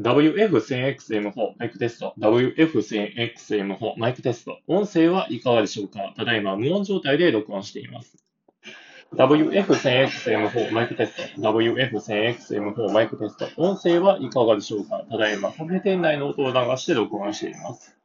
WF1000XM4 マイクテスト。WF1000XM4 マイクテスト。音声はいかがでしょうか？ただいま無音状態で録音しています。WF1000XM4 マイクテスト。WF1000XM4 マイクテスト。音声はいかがでしょうか？ただいまカフェ店内の音を流して録音しています。